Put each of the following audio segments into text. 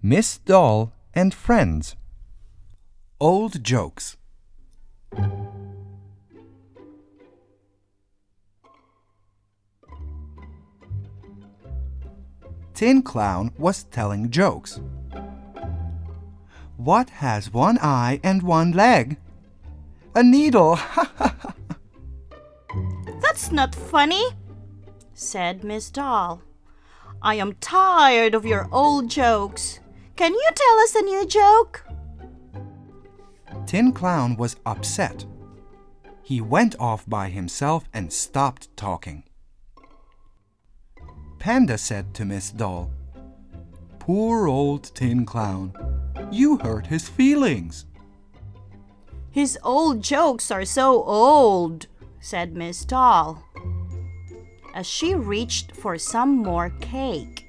Miss Doll and Friends. Old Jokes. Tin Clown was telling jokes. What has one eye and one leg? A needle. That's not funny, said Miss Doll. I am tired of your old jokes. Can you tell us a new joke? Tin Clown was upset. He went off by himself and stopped talking. Panda said to Miss Doll, Poor old Tin Clown, you hurt his feelings. His old jokes are so old, said Miss Doll, as she reached for some more cake.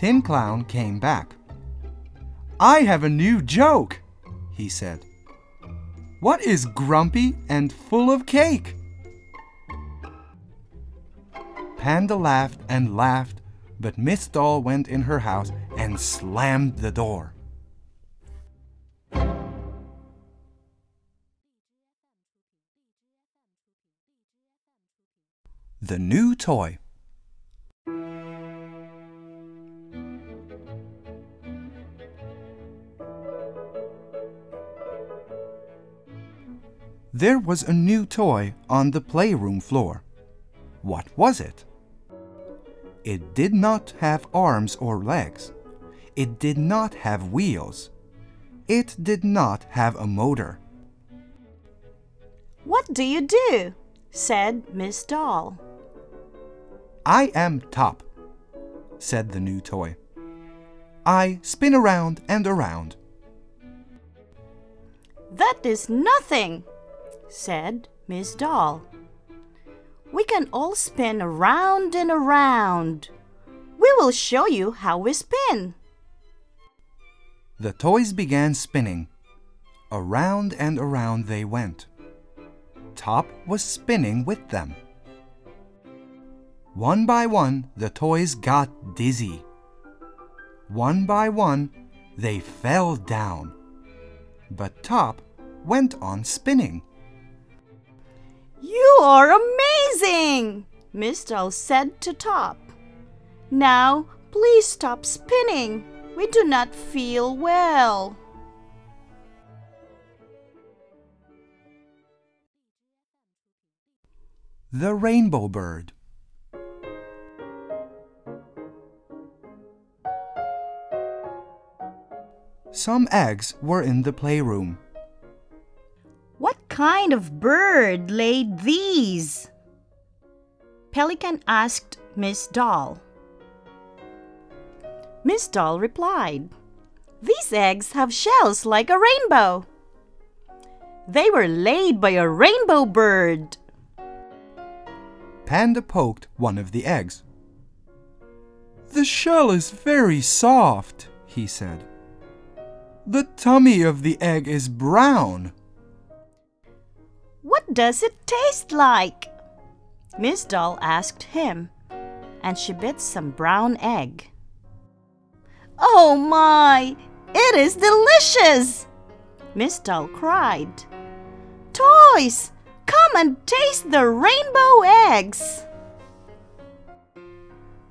Tin Clown came back. I have a new joke, he said. What is grumpy and full of cake? Panda laughed and laughed, but Miss Doll went in her house and slammed the door. The new toy. There was a new toy on the playroom floor. What was it? It did not have arms or legs. It did not have wheels. It did not have a motor. What do you do? said Miss Doll. I am Top, said the new toy. I spin around and around. That is nothing, said Miss Doll. We can all spin around and around. We will show you how we spin. The toys began spinning. Around and around they went. Top was spinning with them. One by one, the toys got dizzy. One by one, they fell down. But Top went on spinning. You are amazing, Miss Doll said to Top. Now, please stop spinning. We do not feel well. The Rainbow Bird. Some eggs were in the playroom. What kind of bird laid these? Pelican asked Miss Doll. Miss Doll replied, These eggs have shells like a rainbow. They were laid by a rainbow bird. Panda poked one of the eggs. The shell is very soft, he said. The tummy of the egg is brown. Does it taste like? Miss Doll asked him, and she bit some brown egg. Oh my! It is delicious! Miss Doll cried. Toys! Come and taste the rainbow eggs!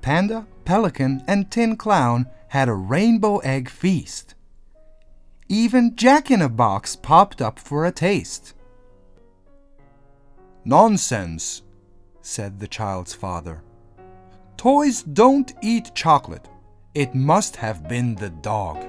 Panda, Pelican, and Tin Clown had a rainbow egg feast. Even Jack in a Box popped up for a taste. Nonsense, said the child's father. Toys don't eat chocolate. It must have been the dog.